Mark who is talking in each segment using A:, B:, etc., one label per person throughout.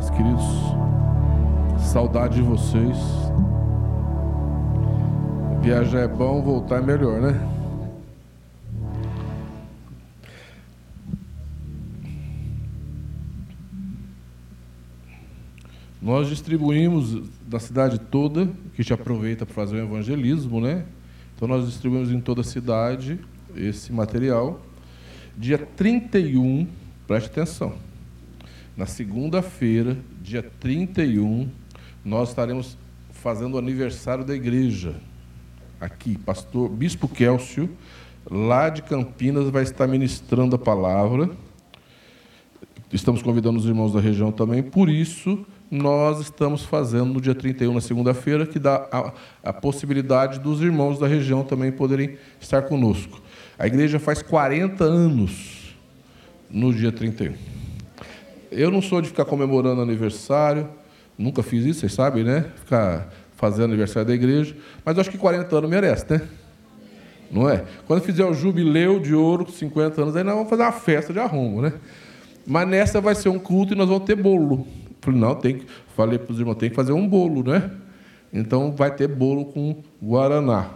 A: paz, queridos. Saudade de vocês. Viajar é bom, voltar é melhor, né? Nós distribuímos da cidade toda, que te aproveita para fazer o evangelismo, né? Então nós distribuímos em toda a cidade esse material. Dia 31, preste atenção. Na segunda-feira, dia 31, nós estaremos fazendo o aniversário da igreja. Aqui, pastor Bispo Kélcio, lá de Campinas, vai estar ministrando a palavra. Estamos convidando os irmãos da região também, por isso nós estamos fazendo no dia 31, na segunda-feira, que dá a, a, possibilidade dos irmãos da região também poderem estar conosco. A igreja faz 40 anos no dia 31. Eu não sou de ficar comemorando aniversário, nunca fiz isso, vocês sabem, né? Ficar fazendo aniversário da igreja, mas acho que 40 anos merece, né? Não é? Quando fizer o jubileu de ouro, 50 anos, aí nós vamos fazer uma festa de arrumo, né? Mas nessa vai ser um culto e nós vamos ter bolo. Falei, não, tem que, falei para os irmãos, tem que fazer um bolo, né? Então vai ter bolo com guaraná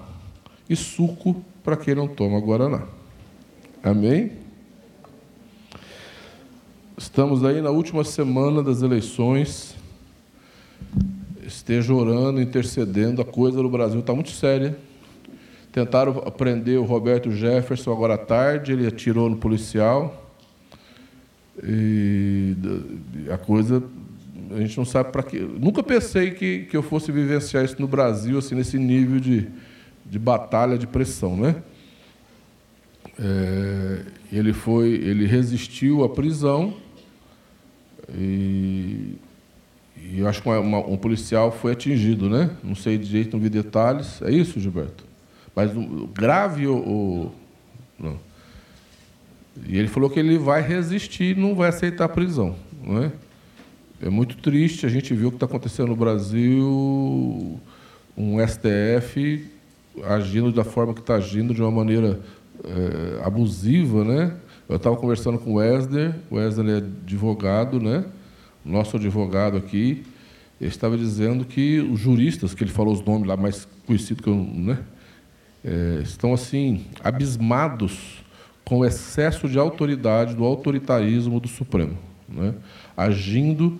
A: e suco para quem não toma guaraná. Amém? Estamos aí na última semana das eleições. Esteja orando, intercedendo. A coisa no Brasil está muito séria. Tentaram prender o Roberto Jefferson agora à tarde, ele atirou no policial. E a coisa, a gente não sabe para quê. Nunca pensei que, que eu fosse vivenciar isso no Brasil, assim, nesse nível de, de batalha, de pressão, né? É, ele foi, ele resistiu à prisão e, e eu acho que uma, uma, um policial foi atingido, né? Não sei de jeito, não vi detalhes. É isso, Gilberto? Mas grave ou. Não. E ele falou que ele vai resistir, não vai aceitar a prisão. Não é? é muito triste, a gente viu o que está acontecendo no Brasil, um STF agindo da forma que está agindo, de uma maneira é, abusiva, né? Eu estava conversando com o Wesley, o Wesley é advogado, né? Nosso advogado aqui. Ele estava dizendo que os juristas, que ele falou os nomes lá mais conhecidos que eu, né? É, estão assim abismados com o excesso de autoridade do autoritarismo do Supremo, né? agindo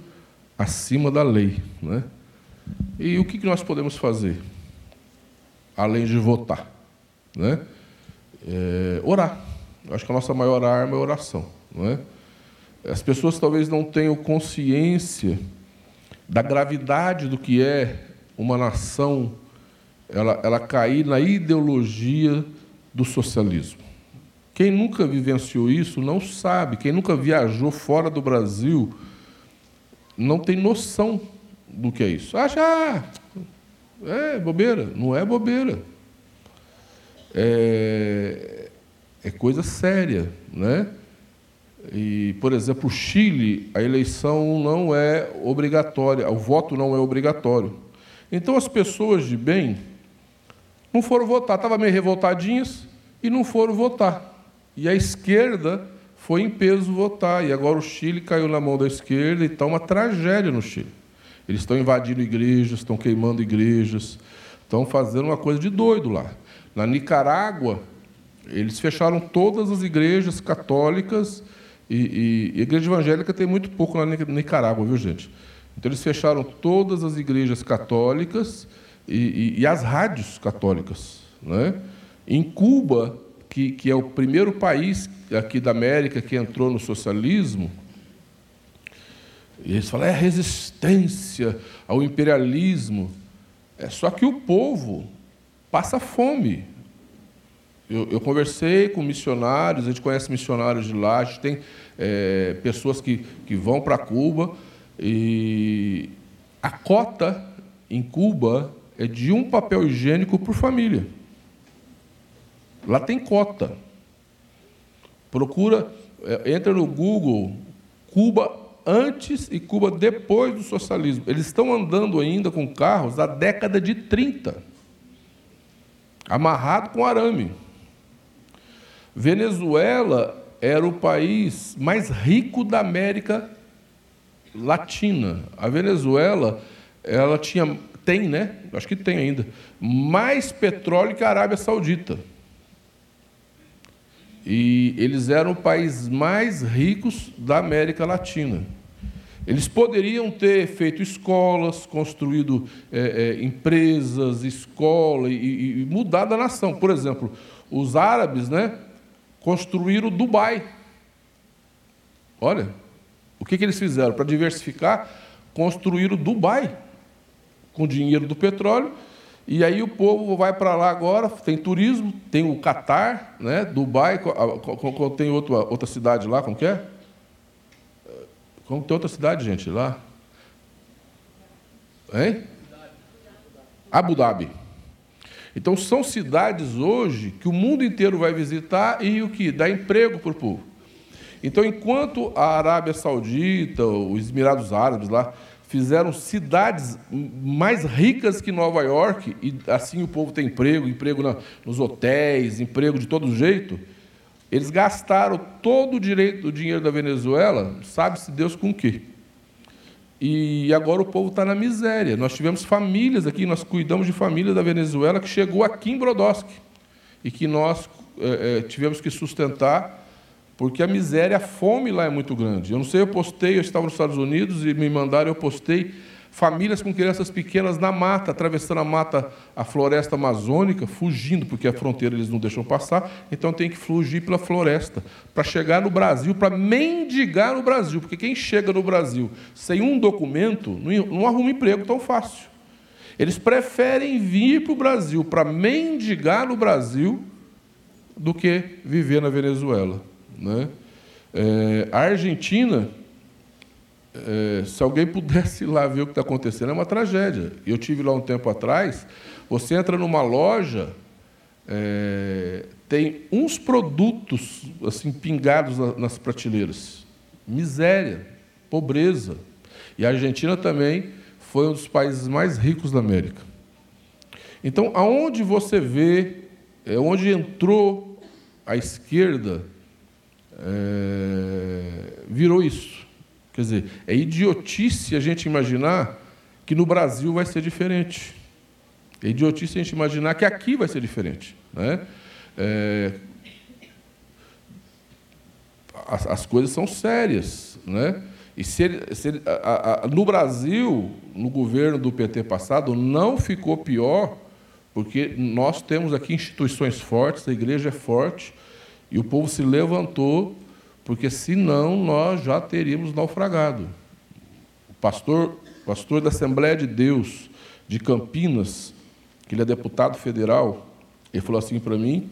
A: acima da lei, né? E o que nós podemos fazer além de votar, né? É, orar Acho que a nossa maior arma é a oração. Não é? As pessoas talvez não tenham consciência da gravidade do que é uma nação ela, ela cair na ideologia do socialismo. Quem nunca vivenciou isso não sabe, quem nunca viajou fora do Brasil não tem noção do que é isso. Acha, ah, é bobeira. Não é bobeira. É, é coisa séria, né? E, por exemplo, o Chile, a eleição não é obrigatória, o voto não é obrigatório. Então as pessoas de bem não foram votar, estavam meio revoltadinhas e não foram votar. E a esquerda foi em peso votar, e agora o Chile caiu na mão da esquerda e está uma tragédia no Chile. Eles estão invadindo igrejas, estão queimando igrejas, estão fazendo uma coisa de doido lá. Na Nicarágua, eles fecharam todas as igrejas católicas e, e, igreja evangélica tem muito pouco na Nicarágua, viu gente? Então eles fecharam todas as igrejas católicas e, e as rádios católicas, né? Em Cuba, que, que é o primeiro país aqui da América que entrou no socialismo, eles falam é resistência ao imperialismo. É só que o povo passa fome. Eu, eu, conversei com missionários, a gente conhece missionários de lá, a gente tem é, pessoas que, que vão para Cuba e a cota em Cuba é de um papel higiênico por família. Lá tem cota. Procura, é, entra no Google, Cuba antes e Cuba depois do socialismo. Eles estão andando ainda com carros da década de 30, amarrado com arame. Venezuela era o país mais rico da América latina. A Venezuela, ela tinha, tem, né? Acho que tem ainda, mais petróleo que a Arábia Saudita. E eles eram o país mais ricos da América Latina. Eles poderiam ter feito escolas, construído é, é, empresas, escola e, e mudado a nação. Por exemplo, os árabes né, construíram Dubai. Olha, o que, que eles fizeram? Para diversificar, construíram Dubai com dinheiro do petróleo. E aí o povo vai para lá agora, tem turismo, tem o Catar, né, Dubai, tem outra, outra cidade lá, como que é? Como tem outra cidade, gente, lá? Hein? Abu Dhabi. Então são cidades hoje que o mundo inteiro vai visitar e o que dá emprego para o povo. Então, enquanto a Arábia Saudita, os Emirados Árabes lá fizeram cidades mais ricas que Nova York e assim o povo tem emprego, emprego na, nos hotéis, emprego de todo jeito. Eles gastaram todo o direito do dinheiro da Venezuela, sabe-se Deus com o quê. E agora o povo está na miséria. Nós tivemos famílias aqui, nós cuidamos de famílias da Venezuela que chegou aqui em Brodowski e que nós é, é, tivemos que sustentar porque a miséria, a fome lá é muito grande. Eu não sei, eu postei, eu estava nos Estados Unidos e me mandaram, eu postei famílias com crianças pequenas na mata, atravessando a mata, a floresta amazônica, fugindo, porque a fronteira eles não deixam passar, então tem que fugir pela floresta, para chegar no Brasil, para mendigar no Brasil, porque quem chega no Brasil sem um documento, não arruma emprego tão fácil. Eles preferem vir para o Brasil para mendigar no Brasil do que viver na Venezuela. Né? É, a Argentina é, se alguém pudesse ir lá ver o que está acontecendo, é uma tragédia. Eu tive lá um tempo atrás. Você entra numa loja, é, tem uns produtos assim pingados nas prateleiras, miséria, pobreza. E a Argentina também foi um dos países mais ricos da América. Então, aonde você vê, é onde entrou a esquerda, é, virou isso. Quer dizer, é idiotice a gente imaginar que no Brasil vai ser diferente. É idiotice a gente imaginar que aqui vai ser diferente. Né? É, as, as, coisas são sérias. Né? E se ele, se ele, a, a, no Brasil, no governo do PT passado, não ficou pior, porque nós temos aqui instituições fortes, a igreja é forte, e o povo se levantou porque senão nós já teríamos naufragado. O pastor, pastor da Assembleia de Deus de Campinas, que ele é deputado federal, ele falou assim para mim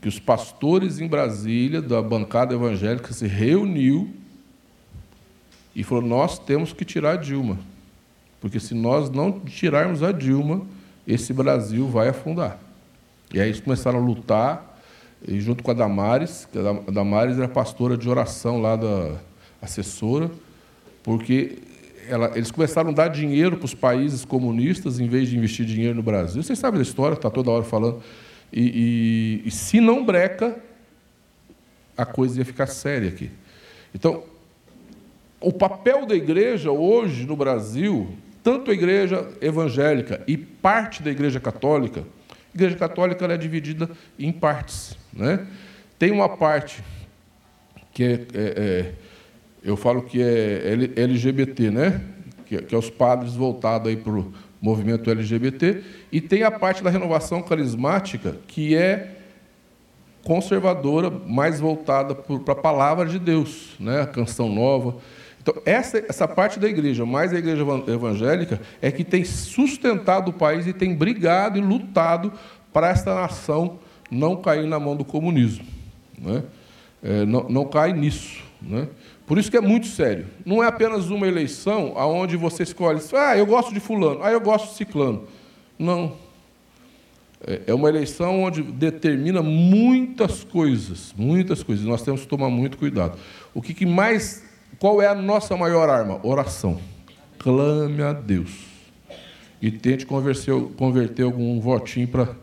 A: que os pastores em Brasília da bancada evangélica se reuniu e falou: "Nós temos que tirar a Dilma, porque se nós não tirarmos a Dilma, esse Brasil vai afundar". E aí eles começaram a lutar e junto com a Damares, que a Damares era pastora de oração lá da assessora, porque ela, eles começaram a dar dinheiro para os países comunistas em vez de investir dinheiro no Brasil. Vocês sabem da história, está toda hora falando. E, e, e se não breca, a coisa ia ficar séria aqui. Então, o papel da igreja hoje no Brasil, tanto a igreja evangélica e parte da igreja católica, a igreja católica é dividida em partes. Né? Tem uma parte que é, é, é eu falo que é LGBT, né? que, que é os padres voltados para o movimento LGBT, e tem a parte da renovação carismática, que é conservadora, mais voltada para a palavra de Deus, né? a canção nova. Então, essa, essa parte da igreja, mais a igreja evangélica, é que tem sustentado o país e tem brigado e lutado para esta nação não cair na mão do comunismo. Né? É, não, não cai nisso. Né? Por isso que é muito sério. Não é apenas uma eleição onde você escolhe, ah, eu gosto de fulano, ah, eu gosto de ciclano. Não. É, é uma eleição onde determina muitas coisas, muitas coisas. Nós temos que tomar muito cuidado. O que, que mais, qual é a nossa maior arma? Oração. Clame a Deus. E tente converter, converter algum votinho para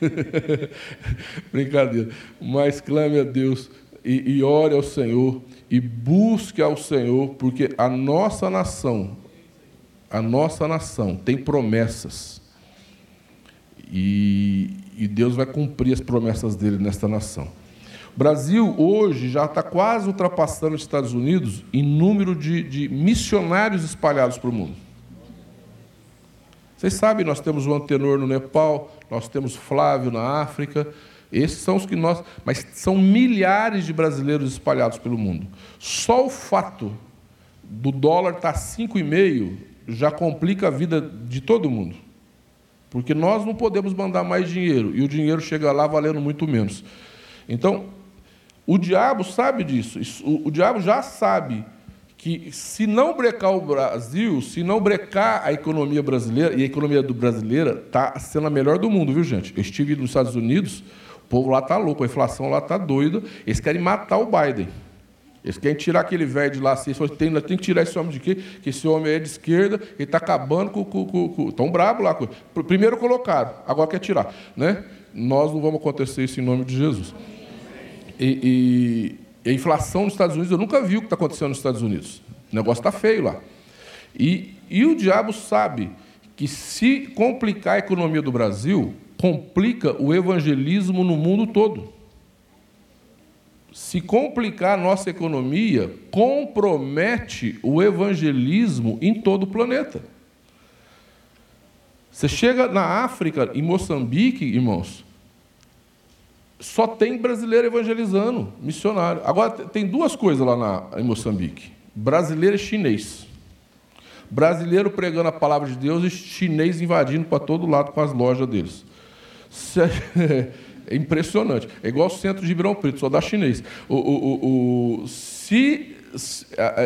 A: Brincadeira. Mas clame a Deus e, e ore ao Senhor e busque ao Senhor, porque a nossa nação, a nossa nação tem promessas. E, e Deus vai cumprir as promessas dele nesta nação. O Brasil hoje já está quase ultrapassando os Estados Unidos em número de, de missionários espalhados para o mundo. Vocês sabem, nós temos o Antenor no Nepal, nós temos Flávio na África, esses são os que nós. Mas são milhares de brasileiros espalhados pelo mundo. Só o fato do dólar estar tá 5,5 já complica a vida de todo mundo. Porque nós não podemos mandar mais dinheiro e o dinheiro chega lá valendo muito menos. Então, o diabo sabe disso. O, o diabo já sabe que se não brecar o Brasil, se não brecar a economia brasileira, e a economia do brasileira está sendo a melhor do mundo, viu, gente? Eu estive nos Estados Unidos, o povo lá está louco, a inflação lá está doida. Eles querem matar o Biden. Eles querem tirar aquele velho de lá assim. Tem, tem que tirar esse homem de quê? Que esse homem é de esquerda, ele está acabando com. com, com, com tão brabo lá. Primeiro colocaram, agora quer tirar. Né? Nós não vamos acontecer isso em nome de Jesus. E, e a inflação nos Estados Unidos, eu nunca vi o que está acontecendo nos Estados Unidos. O negócio está feio lá. E, e o diabo sabe que se complicar a economia do Brasil, complica o evangelismo no mundo todo. Se complicar a nossa economia, compromete o evangelismo em todo o planeta. Você chega na África, em Moçambique, irmãos, só tem brasileiro evangelizando, missionário. Agora, tem duas coisas lá na, em Moçambique: brasileiro e chinês. Brasileiro pregando a palavra de Deus e chinês invadindo para todo lado com as lojas deles. É impressionante. É igual o centro de Ribeirão Preto, só dá chinês. O, o, o, se,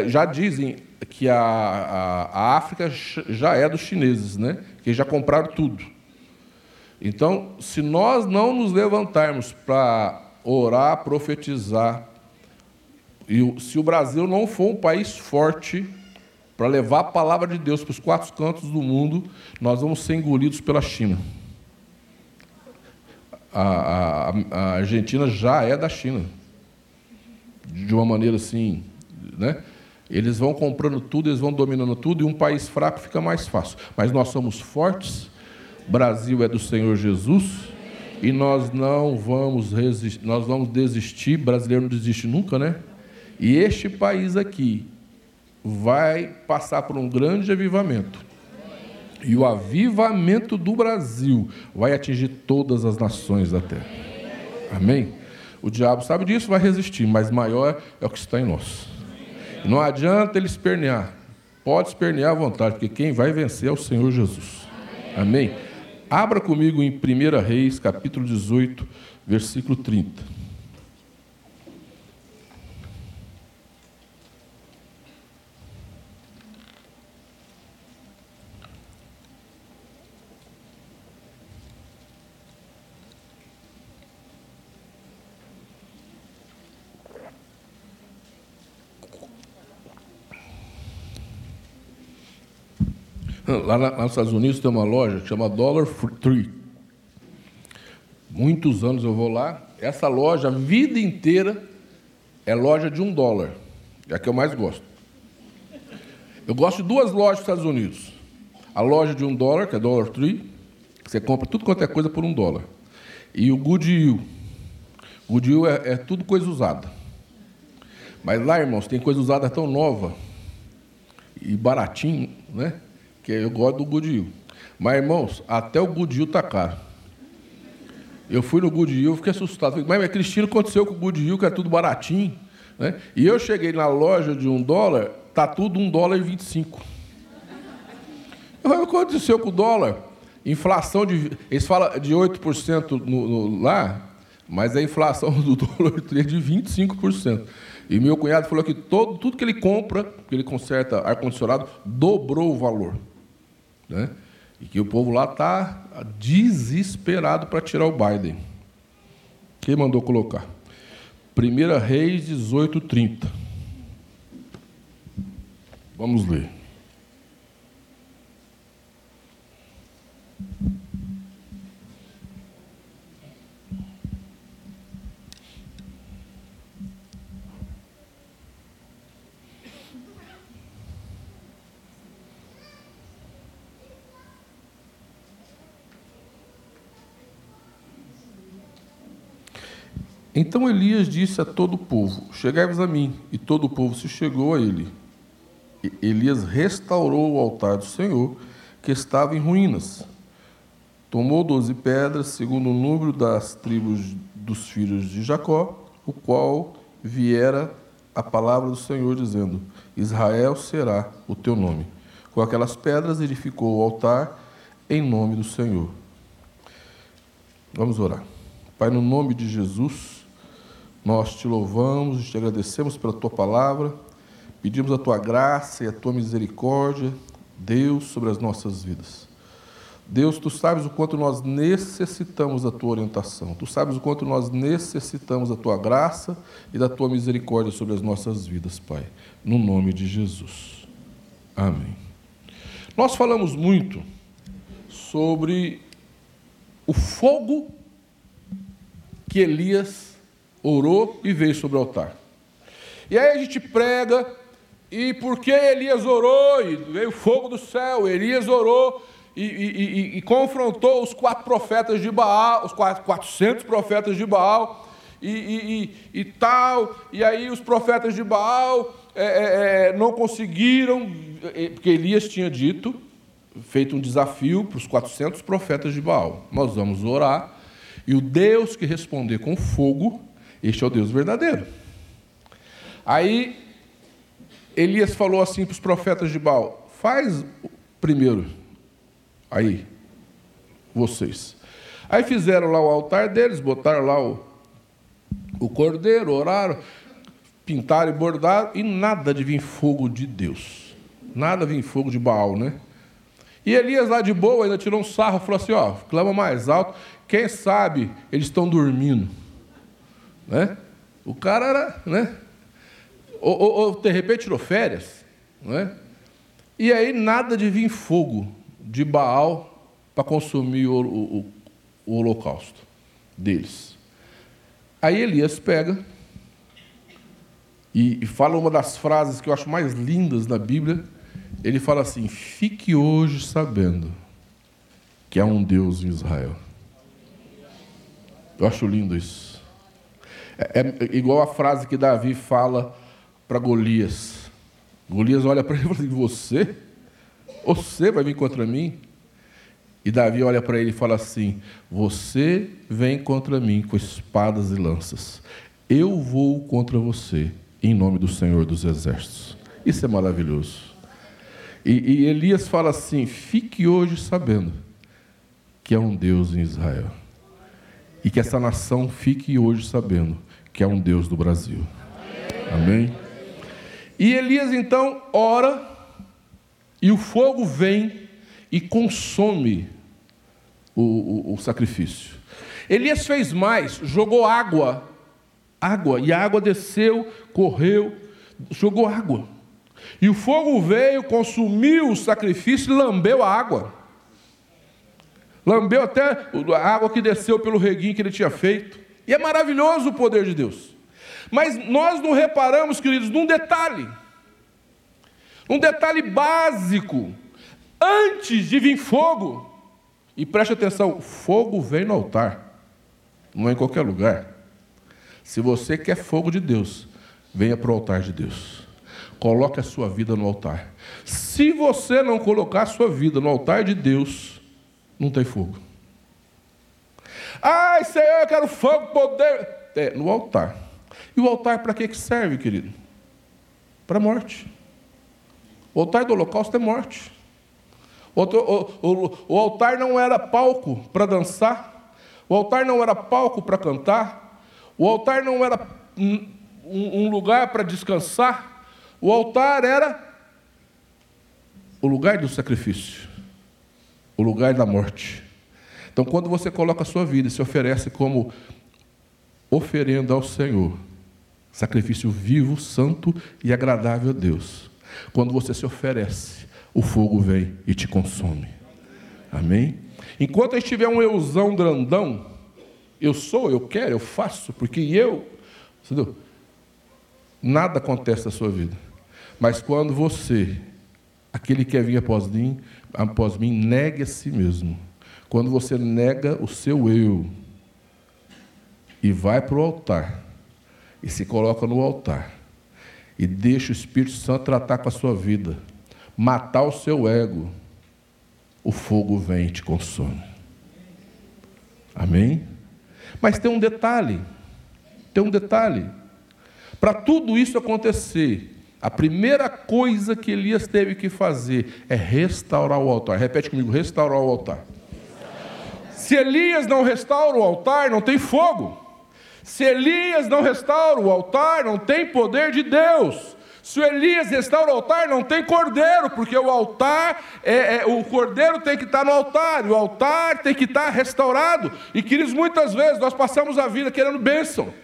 A: já dizem que a, a, a, África já é dos chineses, né? que já compraram tudo. Então, se nós não nos levantarmos para orar, profetizar, e se o Brasil não for um país forte para levar a palavra de Deus para os quatro cantos do mundo, nós vamos ser engolidos pela China a, a, a Argentina já é da China. De uma maneira assim, né? Eles vão comprando tudo, eles vão dominando tudo, e um país fraco fica mais fácil. Mas nós somos fortes, Brasil é do Senhor Jesus, e nós não vamos resistir, nós vamos desistir, brasileiro não desiste nunca, né? E este país aqui vai passar por um grande avivamento. E o avivamento do Brasil vai atingir todas as nações da terra. Amém? O diabo sabe disso, vai resistir, mas maior é o que está em nós. Não adianta ele espernear. Pode espernear à vontade, porque quem vai vencer é o Senhor Jesus. Amém? Abra comigo em 1 Reis, capítulo 18, versículo 30. Lá, lá nos Estados Unidos tem uma loja que chama Dollar Tree. Muitos anos eu vou lá. Essa loja, a vida inteira, é loja de um dólar. É a que eu mais gosto. Eu gosto de duas lojas dos Estados Unidos. A loja de um dólar, que é Dollar Tree, que você compra tudo quanto é coisa por um dólar. E o Goodwill. Goodwill é, é tudo coisa usada. Mas lá, irmãos, tem coisa usada tão nova e baratinho, né? Que eu gosto do Goodyear. Mas, irmãos, até o Goodyear está caro. Eu fui no Goodyear, fiquei assustado. Falei, mas, Cristina, aconteceu com o Goodyear, que é tudo baratinho. Né? E eu cheguei na loja de um dólar, tá tudo um dólar e vinte e cinco. Eu falei, o que aconteceu com o dólar? Inflação de. Eles falam de 8% no, no, lá, mas a inflação do dólar é de 25%. E meu cunhado falou que todo, tudo que ele compra, que ele conserta ar-condicionado, dobrou o valor. Né? E que o povo lá está desesperado para tirar o Biden. Quem mandou colocar? 1 Reis 18, 30. Vamos ler. Então Elias disse a todo o povo: Chegai-vos a mim. E todo o povo se chegou a ele. E Elias restaurou o altar do Senhor, que estava em ruínas. Tomou doze pedras, segundo o número das tribos dos filhos de Jacó, o qual viera a palavra do Senhor, dizendo: Israel será o teu nome. Com aquelas pedras edificou o altar em nome do Senhor. Vamos orar. Pai, no nome de Jesus, nós te louvamos te agradecemos pela tua palavra, pedimos a tua graça e a tua misericórdia, Deus, sobre as nossas vidas. Deus, tu sabes o quanto nós necessitamos da tua orientação, tu sabes o quanto nós necessitamos da tua graça e da tua misericórdia sobre as nossas vidas, Pai, no nome de Jesus. Amém. Nós falamos muito sobre o fogo que Elias orou e veio sobre o altar. E aí a gente prega, e porque Elias orou e veio fogo do céu, Elias orou e, e, e, e, confrontou os quatro profetas de Baal, os quatro, 400 profetas de Baal e, tal, e aí os profetas de Baal é, é, é não conseguiram, é, porque Elias tinha dito, feito um desafio para os 400 profetas de Baal: nós vamos orar, e o Deus que responder com fogo, este é o Deus verdadeiro. Aí Elias falou assim para os profetas de Baal: faz primeiro Aí, vocês. Aí fizeram lá o altar deles, botaram lá o, o cordeiro, oraram, pintaram e bordaram, e nada de vir fogo de Deus. Nada vir fogo de Baal, né? E Elias lá de boa ainda tirou um sarro, falou assim, ó, clama mais alto, quem sabe eles estão dormindo. Né? O cara era, né? Ou, ou, ou de repente tirou férias, né? E aí nada de vir fogo de Baal para consumir o, o, o holocausto deles. Aí Elias pega e, e fala uma das frases que eu acho mais lindas da Bíblia. Ele fala assim: Fique hoje sabendo que há um Deus em Israel. Eu acho lindo isso. É, é igual a frase que Davi fala para Golias. Golias olha para ele e fala assim: Você? Você vai vir contra mim? E Davi olha para ele e fala assim: Você vem contra mim com espadas e lanças. Eu vou contra você, em nome do Senhor dos Exércitos. Isso é maravilhoso. E, e Elias fala assim: Fique hoje sabendo que há um Deus em Israel. E que essa nação fique hoje sabendo que há um Deus do Brasil. Amém? E Elias então ora e o fogo vem e consome o, o, o sacrifício. Elias fez mais, jogou água, água, e a água desceu, correu, jogou água. E o fogo veio, consumiu o sacrifício e lambeu a água. Lambeu até a água que desceu pelo reguinho que ele tinha feito. E é maravilhoso o poder de Deus. Mas nós não reparamos, queridos, num detalhe. Um detalhe básico: antes de vir fogo, e preste atenção, fogo vem no altar, não é em qualquer lugar. Se você quer fogo de Deus, venha para o altar de Deus. Coloque a sua vida no altar. Se você não colocar a sua vida no altar de Deus, não tem fogo. Ai, Senhor, eu quero fogo, poder. É, no altar. E o altar para que serve, querido? Para morte. O altar do holocausto é morte. O, o, o altar não era palco para dançar, o altar não era palco para cantar, o altar não era um, um lugar para descansar, o altar era o lugar do sacrifício, o lugar da morte. Então, quando você coloca a sua vida e se oferece como oferenda ao Senhor, sacrifício vivo, santo e agradável a Deus, quando você se oferece, o fogo vem e te consome. Amém? Enquanto estiver um eusão grandão, eu sou, eu quero, eu faço, porque eu. Entendeu? Nada acontece na sua vida. Mas quando você, aquele que quer vir após mim, após mim, negue a si mesmo. Quando você nega o seu eu, e vai para o altar e se coloca no altar e deixa o Espírito Santo tratar com a sua vida, matar o seu ego, o fogo vem e te consome. Amém? Mas tem um detalhe, tem um detalhe. Para tudo isso acontecer, a primeira coisa que Elias teve que fazer é restaurar o altar. Repete comigo: restaurar o altar. Se Elias não restaura o altar, não tem fogo. Se Elias não restaura o altar, não tem poder de Deus. Se Elias restaura o altar, não tem cordeiro, porque o altar, é, é, o cordeiro tem que estar no altar, o altar tem que estar restaurado. E queridos, muitas vezes nós passamos a vida querendo bênção.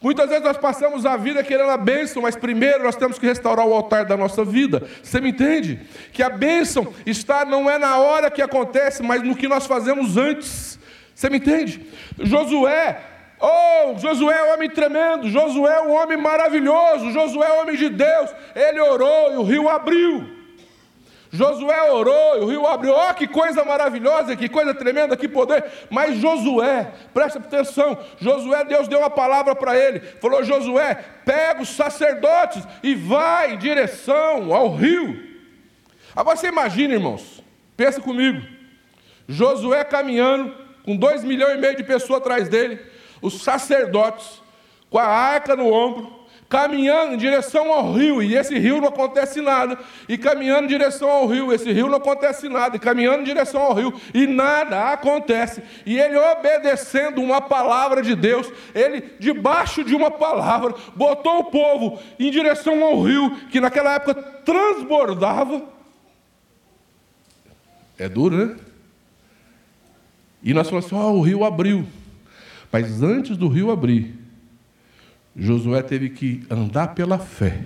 A: Muitas vezes nós passamos a vida querendo a bênção, mas primeiro nós temos que restaurar o altar da nossa vida. Você me entende? Que a bênção está não é na hora que acontece, mas no que nós fazemos antes. Você me entende? Josué Oh, Josué é um homem tremendo, Josué é um homem maravilhoso, Josué é um homem de Deus. Ele orou e o rio abriu. Josué orou e o rio abriu. Oh, que coisa maravilhosa, que coisa tremenda, que poder. Mas Josué, presta atenção, Josué, Deus deu uma palavra para ele. Falou: Josué, pega os sacerdotes e vai em direção ao rio. Agora você imagina, irmãos, pensa comigo. Josué caminhando, com dois milhões e meio de pessoas atrás dele os sacerdotes com a arca no ombro, caminhando em direção ao rio, e esse rio não acontece nada, e caminhando em direção ao rio, esse rio não acontece nada, e caminhando em direção ao rio, e nada acontece, e ele obedecendo uma palavra de Deus, ele debaixo de uma palavra, botou o povo em direção ao rio, que naquela época transbordava. É duro, né? E nós falamos assim: ó, oh, o rio abriu. Mas antes do rio abrir, Josué teve que andar pela fé,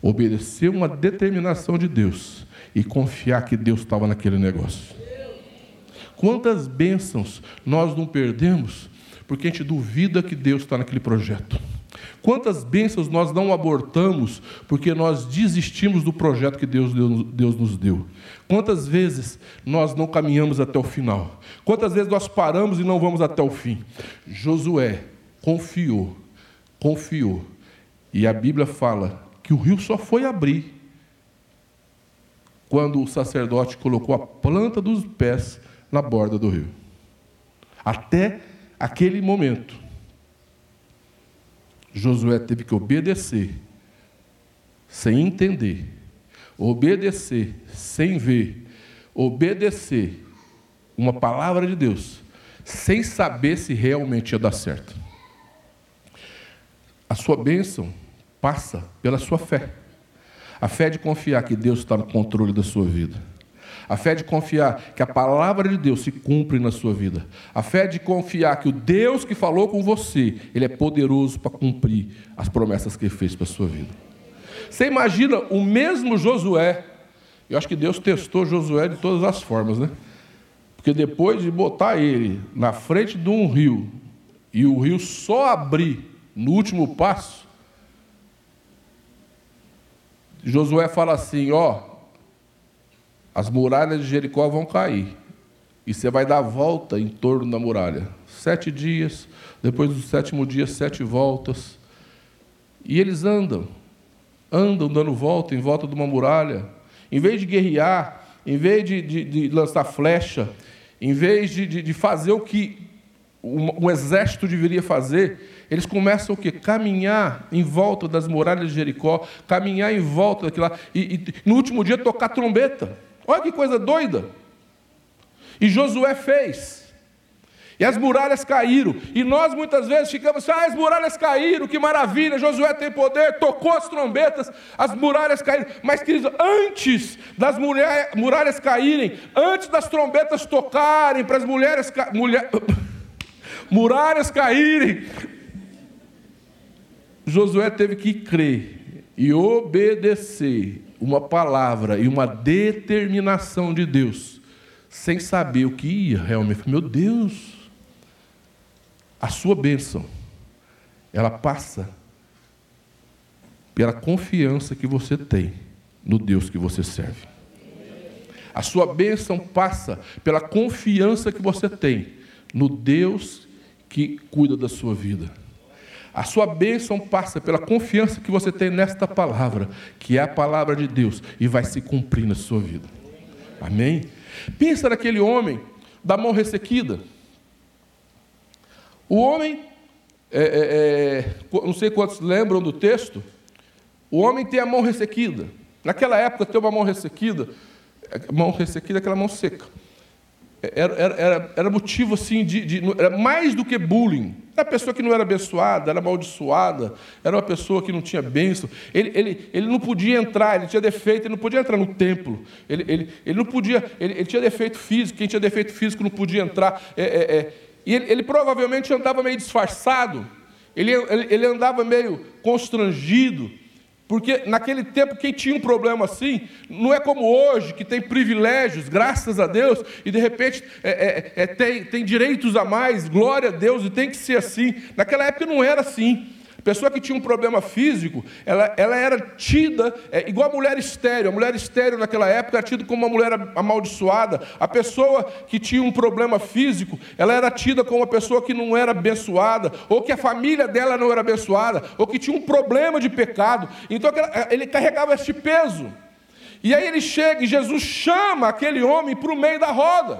A: obedecer uma determinação de Deus e confiar que Deus estava naquele negócio. Quantas bênçãos nós não perdemos porque a gente duvida que Deus está naquele projeto? Quantas bênçãos nós não abortamos porque nós desistimos do projeto que Deus, Deus nos deu? Quantas vezes nós não caminhamos até o final? Quantas vezes nós paramos e não vamos até o fim? Josué confiou, confiou. E a Bíblia fala que o rio só foi abrir quando o sacerdote colocou a planta dos pés na borda do rio. Até aquele momento, Josué teve que obedecer, sem entender, obedecer, sem ver, obedecer uma palavra de Deus, sem saber se realmente ia dar certo. A sua bênção passa pela sua fé. A fé de confiar que Deus está no controle da sua vida. A fé de confiar que a palavra de Deus se cumpre na sua vida. A fé de confiar que o Deus que falou com você, ele é poderoso para cumprir as promessas que ele fez para a sua vida. Você imagina o mesmo Josué? Eu acho que Deus testou Josué de todas as formas, né? Porque depois de botar ele na frente de um rio e o rio só abrir no último passo, Josué fala assim: ó, as muralhas de Jericó vão cair. E você vai dar volta em torno da muralha. Sete dias, depois do sétimo dia, sete voltas. E eles andam, andam dando volta em volta de uma muralha. Em vez de guerrear, em vez de, de, de lançar flecha, em vez de, de fazer o que um, um, exército deveria fazer, eles começam o quê? Caminhar em volta das muralhas de Jericó, caminhar em volta daquilo lá, e, e no último dia tocar trombeta. Olha que coisa doida. E Josué fez. E as muralhas caíram. E nós muitas vezes ficamos assim: ah, as muralhas caíram, que maravilha, Josué tem poder, tocou as trombetas, as muralhas caíram. Mas, queridos, antes das muralhas caírem, antes das trombetas tocarem, para as mulheres mulher... muralhas caírem, Josué teve que crer e obedecer uma palavra e uma determinação de Deus, sem saber o que ia realmente. Meu Deus, a sua bênção, ela passa pela confiança que você tem no Deus que você serve. A sua bênção passa pela confiança que você tem no Deus que cuida da sua vida. A sua bênção passa pela confiança que você tem nesta palavra, que é a palavra de Deus, e vai se cumprir na sua vida. Amém? Pensa naquele homem da mão ressequida. O homem, é, é, é, não sei quantos lembram do texto, o homem tem a mão ressequida. Naquela época, ter uma mão ressequida, mão ressequida é aquela mão seca. Era, era, era motivo assim de, de, Era mais do que bullying. Era uma pessoa que não era abençoada, era amaldiçoada, era uma pessoa que não tinha bênção. Ele, ele, ele não podia entrar, ele tinha defeito, ele não podia entrar no templo. Ele, ele, ele não podia, ele, ele tinha defeito físico, quem tinha defeito físico não podia entrar. É, é, é. E ele, ele, provavelmente andava meio disfarçado, ele, ele, ele andava meio constrangido. Porque naquele tempo, quem tinha um problema assim, não é como hoje, que tem privilégios, graças a Deus, e de repente é, é, é, tem, tem direitos a mais, glória a Deus, e tem que ser assim. Naquela época não era assim pessoa que tinha um problema físico, ela, ela era tida, é, igual a mulher estéreo. A mulher estéreo naquela época era tida como uma mulher amaldiçoada. A pessoa que tinha um problema físico, ela era tida como uma pessoa que não era abençoada, ou que a família dela não era abençoada, ou que tinha um problema de pecado. Então ele carregava este peso. E aí ele chega e Jesus chama aquele homem para o meio da roda.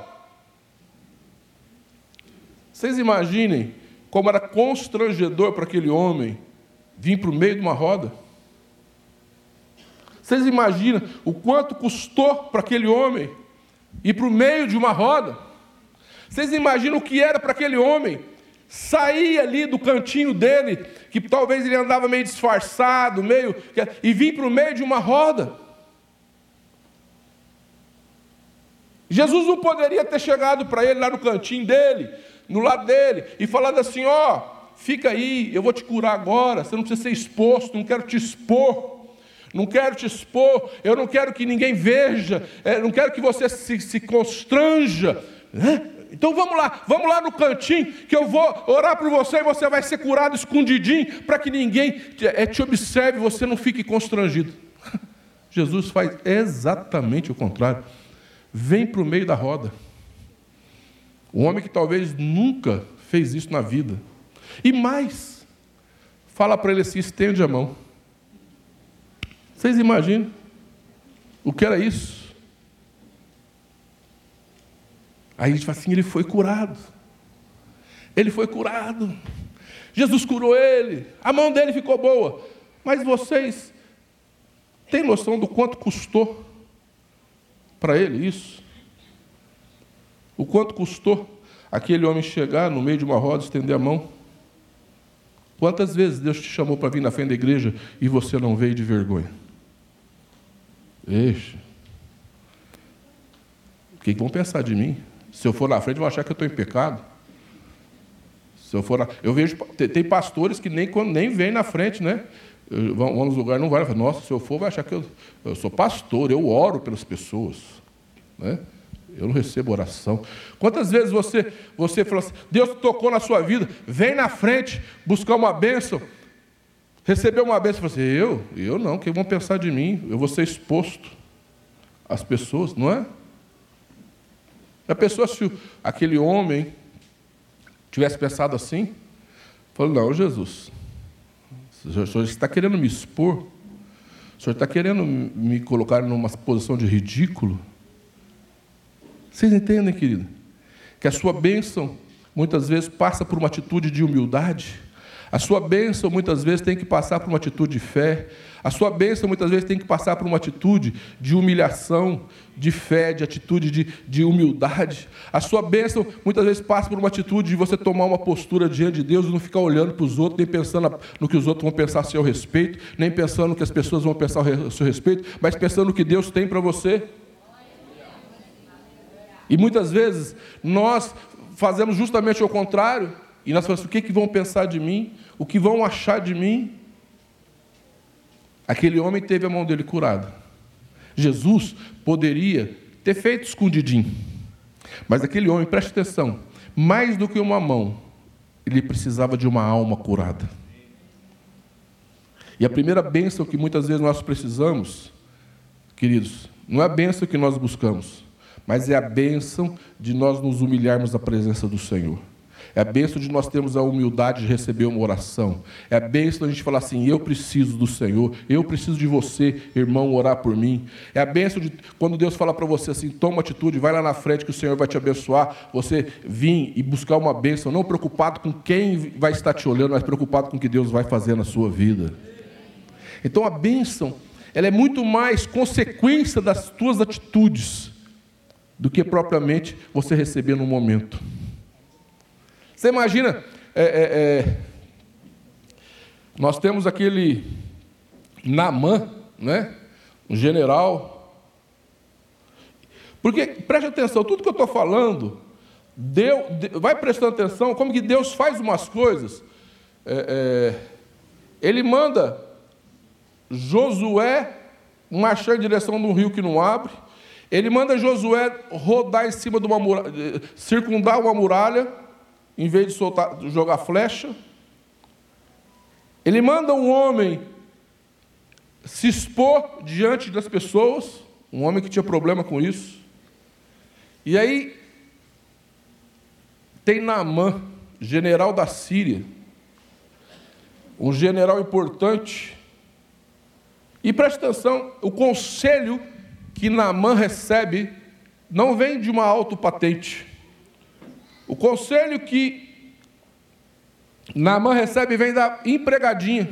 A: Vocês imaginem como era constrangedor para aquele homem vir para o meio de uma roda. Vocês imaginam o quanto custou para aquele homem ir para o meio de uma roda? Vocês imaginam o que era para aquele homem sair ali do cantinho dele, que talvez ele andava meio disfarçado, meio e vir para o meio de uma roda? Jesus não poderia ter chegado para ele lá no cantinho dele, no lado dele e falado assim: ó, fica aí, eu vou te curar agora, você não precisa ser exposto, não quero te expor. Não quero te expor, eu não quero que ninguém veja, é, não quero que você se, se constranja. Né? Então vamos lá, vamos lá no cantinho, que eu vou orar por você e você vai ser curado escondidinho, para que ninguém te, é, te observe, você não fique constrangido. Jesus faz exatamente o contrário. Vem para o meio da roda. Um homem que talvez nunca fez isso na vida. E mais, fala para ele assim: estende a mão. Vocês imaginam o que era isso? Aí a gente fala assim: ele foi curado. Ele foi curado. Jesus curou ele. A mão dele ficou boa. Mas vocês têm noção do quanto custou para ele isso? O quanto custou aquele homem chegar no meio de uma roda, estender a mão? Quantas vezes Deus te chamou para vir na frente da igreja e você não veio de vergonha? Eixe. O que vão pensar de mim? Se eu for na frente, vão achar que eu estou em pecado. Se eu for na... Eu vejo, tem pastores que nem, nem vêm na frente, né? Vão, vão nos lugares, não vai. Nossa, se eu for, vai achar que eu, eu sou pastor, eu oro pelas pessoas. Né? Eu não recebo oração. Quantas vezes você, você falou assim, Deus tocou na sua vida, vem na frente buscar uma bênção, recebeu uma bênção, você, assim, eu? Eu não, que vão pensar de mim? Eu vou ser exposto às pessoas, não é? A pessoa, se aquele homem tivesse pensado assim, falou, não, Jesus, o senhor está querendo me expor? O senhor está querendo me colocar numa posição de ridículo? Vocês entendem, querido? Que a sua bênção muitas vezes passa por uma atitude de humildade. A sua bênção muitas vezes tem que passar por uma atitude de fé. A sua bênção muitas vezes tem que passar por uma atitude de humilhação, de fé, de atitude de, de humildade. A sua bênção muitas vezes passa por uma atitude de você tomar uma postura diante de Deus e não ficar olhando para os outros, nem pensando no que os outros vão pensar a seu respeito, nem pensando no que as pessoas vão pensar a seu respeito, mas pensando no que Deus tem para você. E muitas vezes nós fazemos justamente o contrário, e nós falamos: o que, que vão pensar de mim? O que vão achar de mim? Aquele homem teve a mão dele curada. Jesus poderia ter feito escondidinho, mas aquele homem, preste atenção, mais do que uma mão, ele precisava de uma alma curada. E a primeira bênção que muitas vezes nós precisamos, queridos, não é a bênção que nós buscamos, mas é a bênção de nós nos humilharmos na presença do Senhor. É a bênção de nós termos a humildade de receber uma oração. É a bênção da gente falar assim: eu preciso do Senhor, eu preciso de você, irmão, orar por mim. É a bênção de quando Deus fala para você assim: toma atitude, vai lá na frente que o Senhor vai te abençoar. Você vir e buscar uma bênção, não preocupado com quem vai estar te olhando, mas preocupado com o que Deus vai fazer na sua vida. Então a bênção, ela é muito mais consequência das tuas atitudes do que propriamente você receber no momento. Você imagina, é, é, é, nós temos aquele Namã, né? um general. Porque, preste atenção, tudo que eu estou falando, Deus, vai prestando atenção como que Deus faz umas coisas. É, é, ele manda Josué marchar em direção de um rio que não abre. Ele manda Josué rodar em cima de uma muralha, circundar uma muralha em vez de soltar, jogar flecha. Ele manda um homem se expor diante das pessoas, um homem que tinha problema com isso. E aí tem Naamã, general da Síria, um general importante. E preste atenção, o conselho que Naamã recebe não vem de uma autopatente. O conselho que Naamã recebe vem da empregadinha.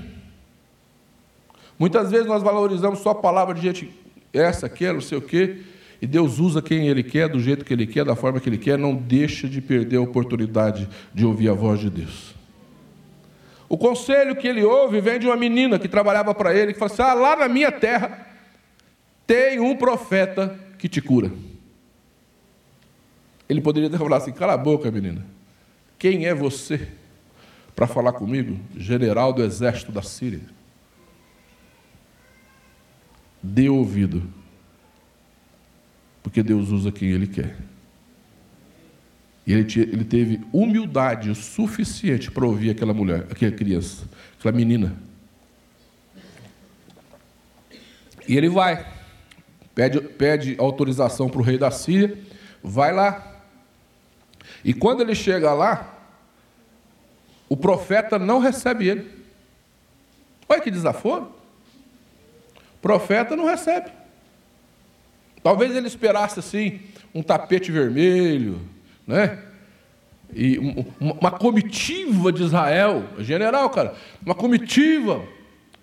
A: Muitas vezes nós valorizamos só a palavra de gente, essa, aquela, não sei o quê, e Deus usa quem Ele quer, do jeito que Ele quer, da forma que Ele quer, não deixa de perder a oportunidade de ouvir a voz de Deus. O conselho que ele ouve vem de uma menina que trabalhava para ele, que fala assim: ah, lá na minha terra tem um profeta que te cura. Ele poderia ter falado assim: cala a boca, menina. Quem é você para falar comigo? General do exército da Síria. Dê ouvido, porque Deus usa quem Ele quer. E ele, ele teve humildade o suficiente para ouvir aquela mulher, aquela criança, aquela menina. E ele vai, pede, pede autorização para o rei da Síria, vai lá, e quando ele chega lá, o profeta não recebe ele. Olha que desaforo. O profeta não recebe. Talvez ele esperasse assim um tapete vermelho, né? E uma comitiva de Israel, general, cara, uma comitiva,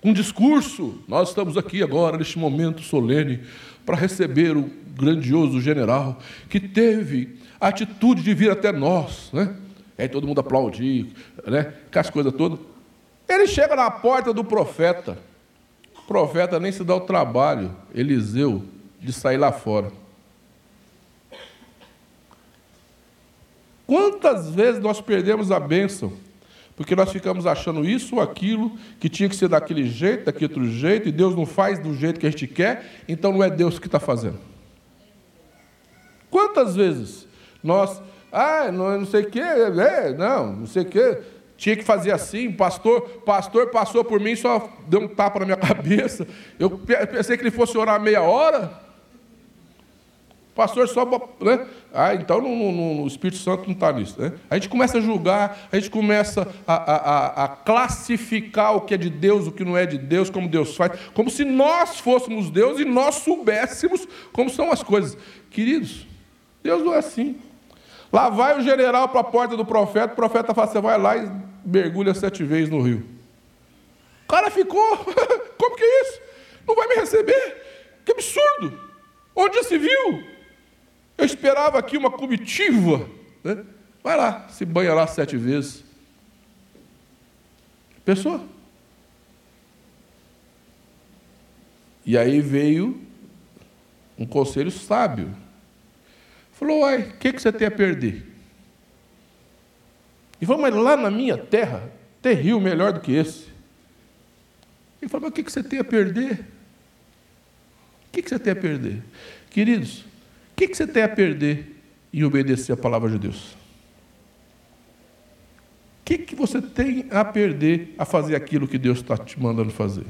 A: um discurso. Nós estamos aqui agora, neste momento solene, para receber o grandioso general que teve a atitude de vir até nós, né? Aí todo mundo aplaudir, né? Com as coisas todas. Ele chega na porta do profeta. O profeta nem se dá o trabalho, Eliseu, de sair lá fora. Quantas vezes nós perdemos a bênção? Porque nós ficamos achando isso ou aquilo, que tinha que ser daquele jeito, daquele outro jeito, e Deus não faz do jeito que a gente quer, então não é Deus que está fazendo. Quantas vezes nós, ah, não, sei o quê, é, não, não sei o quê. Tinha que fazer assim, pastor, pastor passou por mim, só deu um tapa na minha cabeça. Eu pensei que ele fosse orar meia hora. Pastor só. Né? Ah, então no Espírito Santo não está nisso. Né? A gente começa a julgar, a gente começa a, a, a, a, classificar o que é de Deus, o que não é de Deus, como Deus faz, como se nós fôssemos Deus e nós soubéssemos como são as coisas. Queridos, Deus não é assim. Lá vai o general para a porta do profeta, o profeta fala: você vai lá e mergulha sete vezes no rio. O cara ficou, como que é isso? Não vai me receber? Que absurdo! Onde já se viu? Eu esperava aqui uma comitiva. Né? Vai lá, se banha lá sete vezes. Pessoa. E aí veio um conselho sábio. Falou, uai, o que, que você tem a perder? E mas lá na minha terra tem rio melhor do que esse. Ele falou, mas o que, que você tem a perder? O que, que você tem a perder? Queridos, que, que você tem a perder em obedecer a palavra de Deus? O que, que você tem a perder a fazer aquilo que Deus está te mandando fazer? O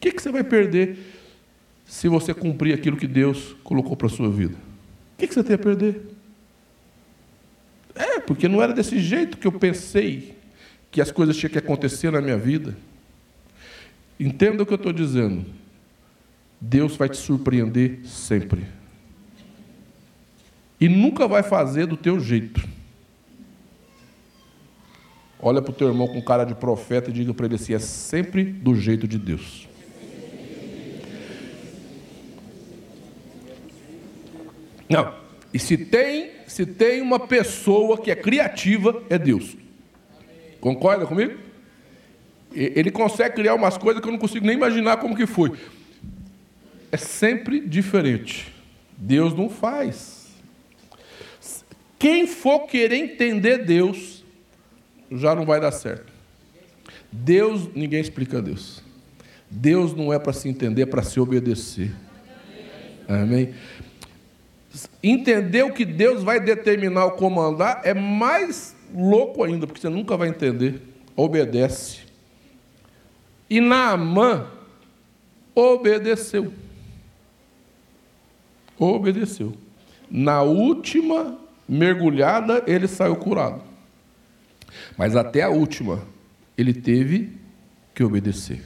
A: que, que você vai perder se você cumprir aquilo que Deus colocou para a sua vida? O que você tem a perder? É, porque não era desse jeito que eu pensei que as coisas tinham que acontecer na minha vida. Entenda o que eu estou dizendo. Deus vai te surpreender sempre. E nunca vai fazer do teu jeito. Olha para o teu irmão com cara de profeta e diga para ele assim: é sempre do jeito de Deus. Não. E se tem, se tem uma pessoa que é criativa, é Deus. Concorda comigo? Ele consegue criar umas coisas que eu não consigo nem imaginar como que foi. É sempre diferente. Deus não faz. Quem for querer entender Deus, já não vai dar certo. Deus, ninguém explica Deus. Deus não é para se entender, é para se obedecer. Amém? Entender o que Deus vai determinar ou comandar é mais louco ainda, porque você nunca vai entender. Obedece. E Naamã obedeceu. Obedeceu. Na última mergulhada, ele saiu curado. Mas até a última, ele teve que obedecer.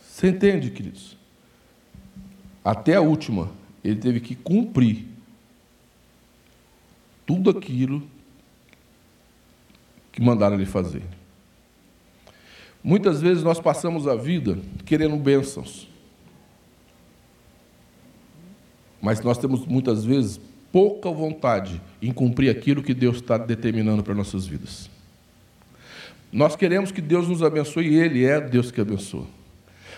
A: Você entende, queridos? Até a última, ele teve que cumprir tudo aquilo que mandaram ele fazer. Muitas vezes nós passamos a vida querendo bênçãos. Mas nós temos muitas vezes pouca vontade em cumprir aquilo que Deus está determinando para nossas vidas. Nós queremos que Deus nos abençoe e Ele é Deus que abençoa.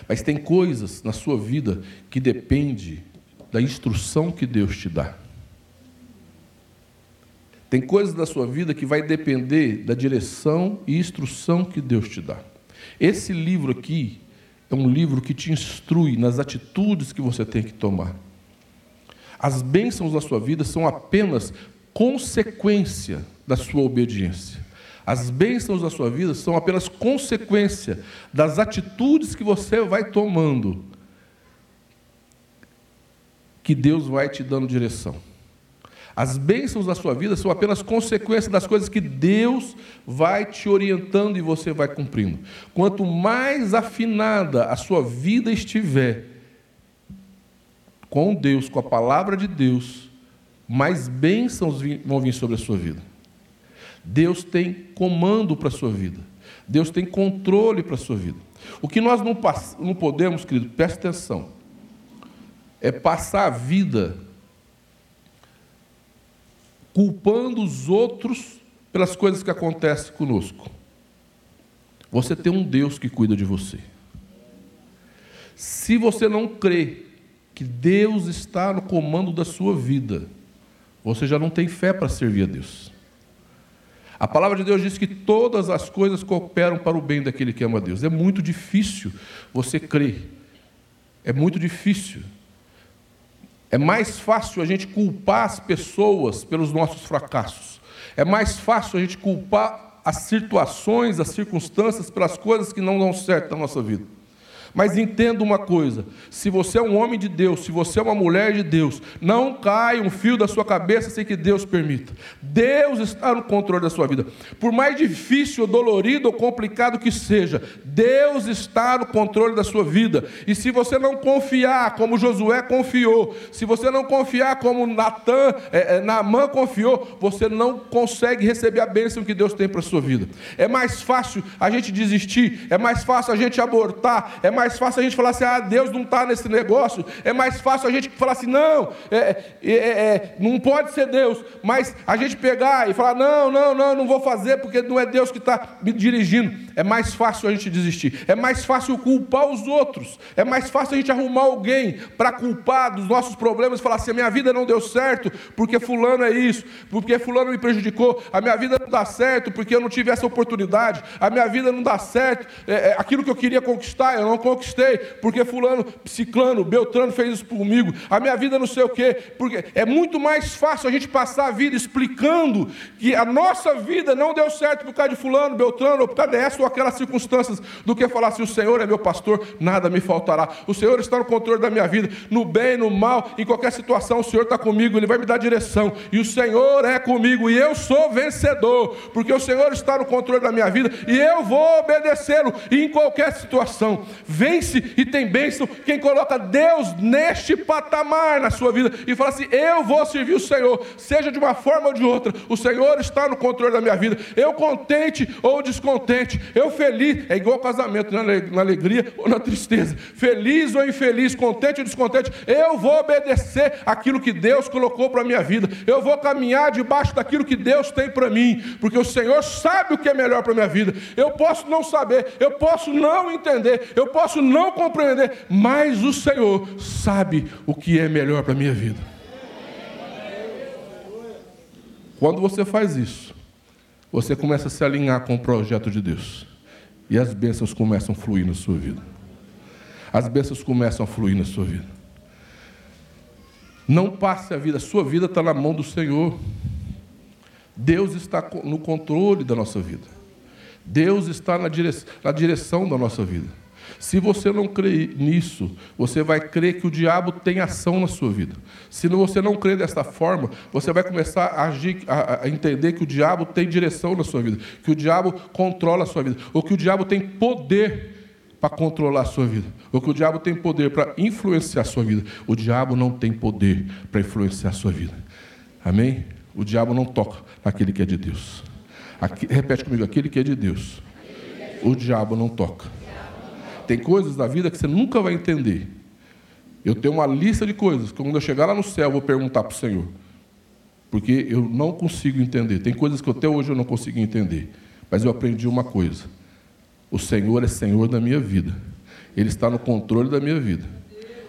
A: Mas tem coisas na sua vida que depende da instrução que Deus te dá. Tem coisas da sua vida que vai depender da direção e instrução que Deus te dá. Esse livro aqui é um livro que te instrui nas atitudes que você tem que tomar. As bênçãos da sua vida são apenas consequência da sua obediência. As bênçãos da sua vida são apenas consequência das atitudes que você vai tomando, que Deus vai te dando direção. As bênçãos da sua vida são apenas consequência das coisas que Deus vai te orientando e você vai cumprindo. Quanto mais afinada a sua vida estiver com Deus, com a palavra de Deus, mais bênçãos vão vir sobre a sua vida. Deus tem comando para a sua vida. Deus tem controle para a sua vida. O que nós não, não podemos, querido, preste atenção, é passar a vida culpando os outros pelas coisas que acontecem conosco. Você tem um Deus que cuida de você. Se você não crê que Deus está no comando da sua vida, você já não tem fé para servir a Deus. A palavra de Deus diz que todas as coisas cooperam para o bem daquele que ama a Deus. É muito difícil você crer. É muito difícil. É mais fácil a gente culpar as pessoas pelos nossos fracassos. É mais fácil a gente culpar as situações, as circunstâncias pelas coisas que não dão certo na nossa vida. Mas entenda uma coisa: se você é um homem de Deus, se você é uma mulher de Deus, não cai um fio da sua cabeça sem que Deus permita. Deus está no controle da sua vida. Por mais difícil, dolorido ou complicado que seja, Deus está no controle da sua vida. E se você não confiar como Josué confiou, se você não confiar como Natan, é, é, Naamã confiou, você não consegue receber a bênção que Deus tem para a sua vida. É mais fácil a gente desistir, é mais fácil a gente abortar, é mais mais fácil a gente falar assim: ah, Deus não está nesse negócio. É mais fácil a gente falar assim: não, é, é, é, é, não pode ser Deus. Mas a gente pegar e falar: não, não, não, não vou fazer porque não é Deus que está me dirigindo. É mais fácil a gente desistir. É mais fácil culpar os outros. É mais fácil a gente arrumar alguém para culpar dos nossos problemas e falar assim: a minha vida não deu certo porque Fulano é isso, porque Fulano me prejudicou. A minha vida não dá certo porque eu não tive essa oportunidade. A minha vida não dá certo. É, é aquilo que eu queria conquistar, eu não conquistei, porque fulano, ciclano, beltrano fez isso comigo, a minha vida não sei o quê, porque é muito mais fácil a gente passar a vida explicando que a nossa vida não deu certo por causa de fulano, beltrano, ou por causa dessa ou aquelas circunstâncias, do que falar assim, o Senhor é meu pastor, nada me faltará. O Senhor está no controle da minha vida, no bem, no mal, em qualquer situação, o Senhor está comigo, Ele vai me dar direção, e o Senhor é comigo, e eu sou vencedor, porque o Senhor está no controle da minha vida, e eu vou obedecê-lo em qualquer situação. Vence e tem bênção quem coloca Deus neste patamar na sua vida e fala assim: Eu vou servir o Senhor, seja de uma forma ou de outra, o Senhor está no controle da minha vida. Eu contente ou descontente, eu feliz, é igual casamento, né? na alegria ou na tristeza, feliz ou infeliz, contente ou descontente, eu vou obedecer aquilo que Deus colocou para a minha vida, eu vou caminhar debaixo daquilo que Deus tem para mim, porque o Senhor sabe o que é melhor para a minha vida. Eu posso não saber, eu posso não entender, eu posso não compreender, mas o Senhor sabe o que é melhor para a minha vida. Quando você faz isso, você começa a se alinhar com o projeto de Deus. E as bênçãos começam a fluir na sua vida. As bênçãos começam a fluir na sua vida. Não passe a vida, a sua vida está na mão do Senhor. Deus está no controle da nossa vida. Deus está na direção, na direção da nossa vida. Se você não crê nisso, você vai crer que o diabo tem ação na sua vida. Se você não crê desta forma, você vai começar a, agir, a, a entender que o diabo tem direção na sua vida, que o diabo controla a sua vida, ou que o diabo tem poder para controlar a sua vida, ou que o diabo tem poder para influenciar a sua vida. O diabo não tem poder para influenciar a sua vida. Amém? O diabo não toca naquele que é de Deus. Aqui, repete comigo: aquele que é de Deus, o diabo não toca. Tem coisas da vida que você nunca vai entender. Eu tenho uma lista de coisas que quando eu chegar lá no céu eu vou perguntar para o Senhor. Porque eu não consigo entender. Tem coisas que até hoje eu não consigo entender. Mas eu aprendi uma coisa: o Senhor é Senhor da minha vida. Ele está no controle da minha vida.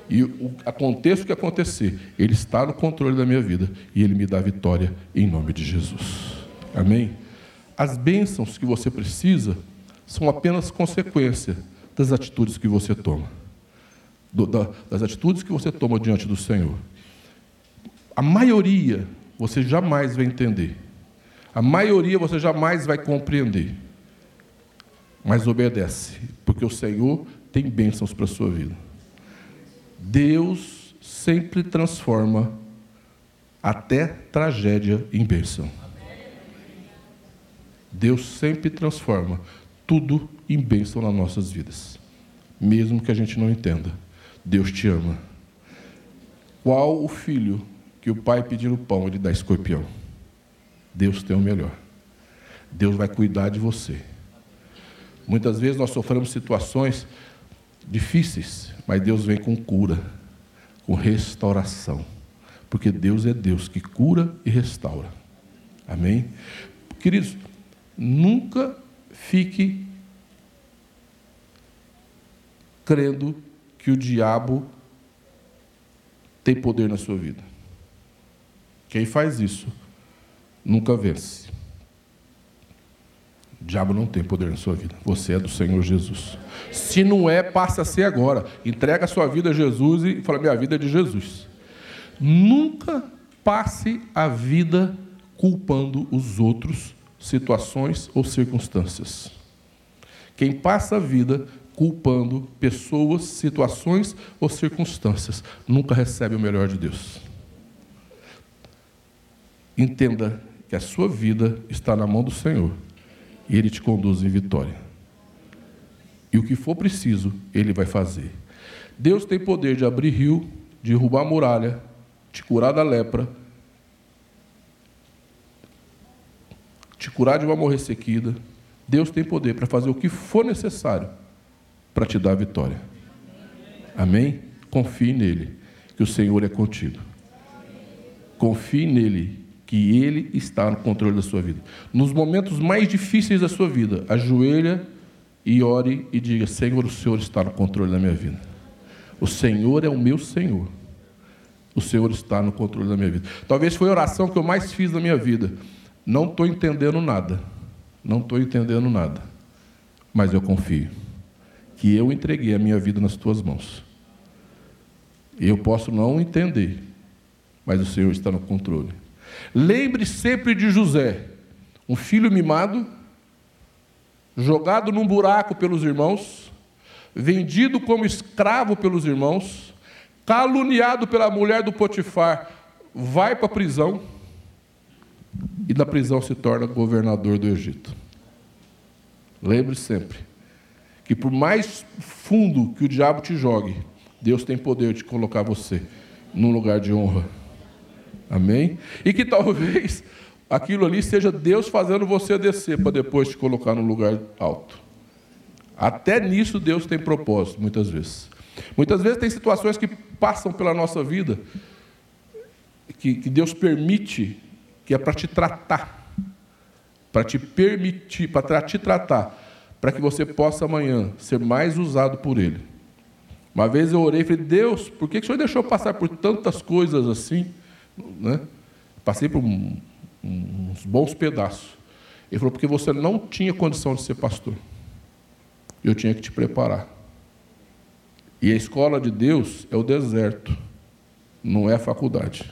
A: E o aconteça o que acontecer, Ele está no controle da minha vida. E Ele me dá vitória em nome de Jesus. Amém? As bênçãos que você precisa são apenas consequência das atitudes que você toma, do, da, das atitudes que você toma diante do Senhor. A maioria você jamais vai entender, a maioria você jamais vai compreender, mas obedece, porque o Senhor tem bênçãos para a sua vida. Deus sempre transforma até tragédia em bênção. Deus sempre transforma tudo em bênção nas nossas vidas, mesmo que a gente não entenda. Deus te ama. Qual o filho que o pai pedir o pão, ele dá escorpião? Deus tem o melhor. Deus vai cuidar de você. Muitas vezes nós sofremos situações difíceis, mas Deus vem com cura, com restauração. Porque Deus é Deus que cura e restaura. Amém? Queridos, nunca fique crendo que o diabo tem poder na sua vida. Quem faz isso nunca vence. O diabo não tem poder na sua vida. Você é do Senhor Jesus. Se não é, passa a ser agora. Entrega a sua vida a Jesus e fala: minha vida é de Jesus. Nunca passe a vida culpando os outros, situações ou circunstâncias. Quem passa a vida culpando pessoas, situações ou circunstâncias. Nunca recebe o melhor de Deus. Entenda que a sua vida está na mão do Senhor e Ele te conduz em vitória. E o que for preciso, Ele vai fazer. Deus tem poder de abrir rio, de derrubar muralha, te curar da lepra, te curar de uma morrer sequida. Deus tem poder para fazer o que for necessário para te dar a vitória. Amém? Confie nele, que o Senhor é contigo. Confie nele, que ele está no controle da sua vida. Nos momentos mais difíceis da sua vida, ajoelha e ore e diga: Senhor, o Senhor está no controle da minha vida. O Senhor é o meu Senhor. O Senhor está no controle da minha vida. Talvez foi a oração que eu mais fiz na minha vida. Não estou entendendo nada. Não estou entendendo nada. Mas eu confio que eu entreguei a minha vida nas tuas mãos. Eu posso não entender, mas o Senhor está no controle. Lembre sempre de José, um filho mimado, jogado num buraco pelos irmãos, vendido como escravo pelos irmãos, caluniado pela mulher do Potifar, vai para a prisão e da prisão se torna governador do Egito. Lembre sempre que por mais fundo que o diabo te jogue, Deus tem poder de colocar você num lugar de honra. Amém? E que talvez aquilo ali seja Deus fazendo você descer para depois te colocar num lugar alto. Até nisso Deus tem propósito, muitas vezes. Muitas vezes tem situações que passam pela nossa vida que, que Deus permite, que é para te tratar, para te permitir, para te tratar, para que você possa amanhã ser mais usado por Ele. Uma vez eu orei e falei, Deus, por que o Senhor deixou passar por tantas coisas assim? Né? Passei por um, uns bons pedaços. Ele falou, porque você não tinha condição de ser pastor. Eu tinha que te preparar. E a escola de Deus é o deserto, não é a faculdade.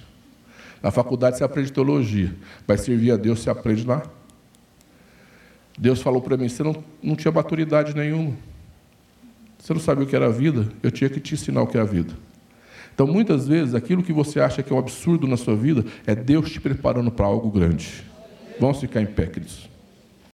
A: Na faculdade você aprende teologia, vai servir a Deus, você aprende lá. Deus falou para mim: você não, não tinha maturidade nenhuma. Você não sabia o que era a vida, eu tinha que te ensinar o que é a vida. Então, muitas vezes, aquilo que você acha que é um absurdo na sua vida, é Deus te preparando para algo grande. Vamos ficar em pé, queridos.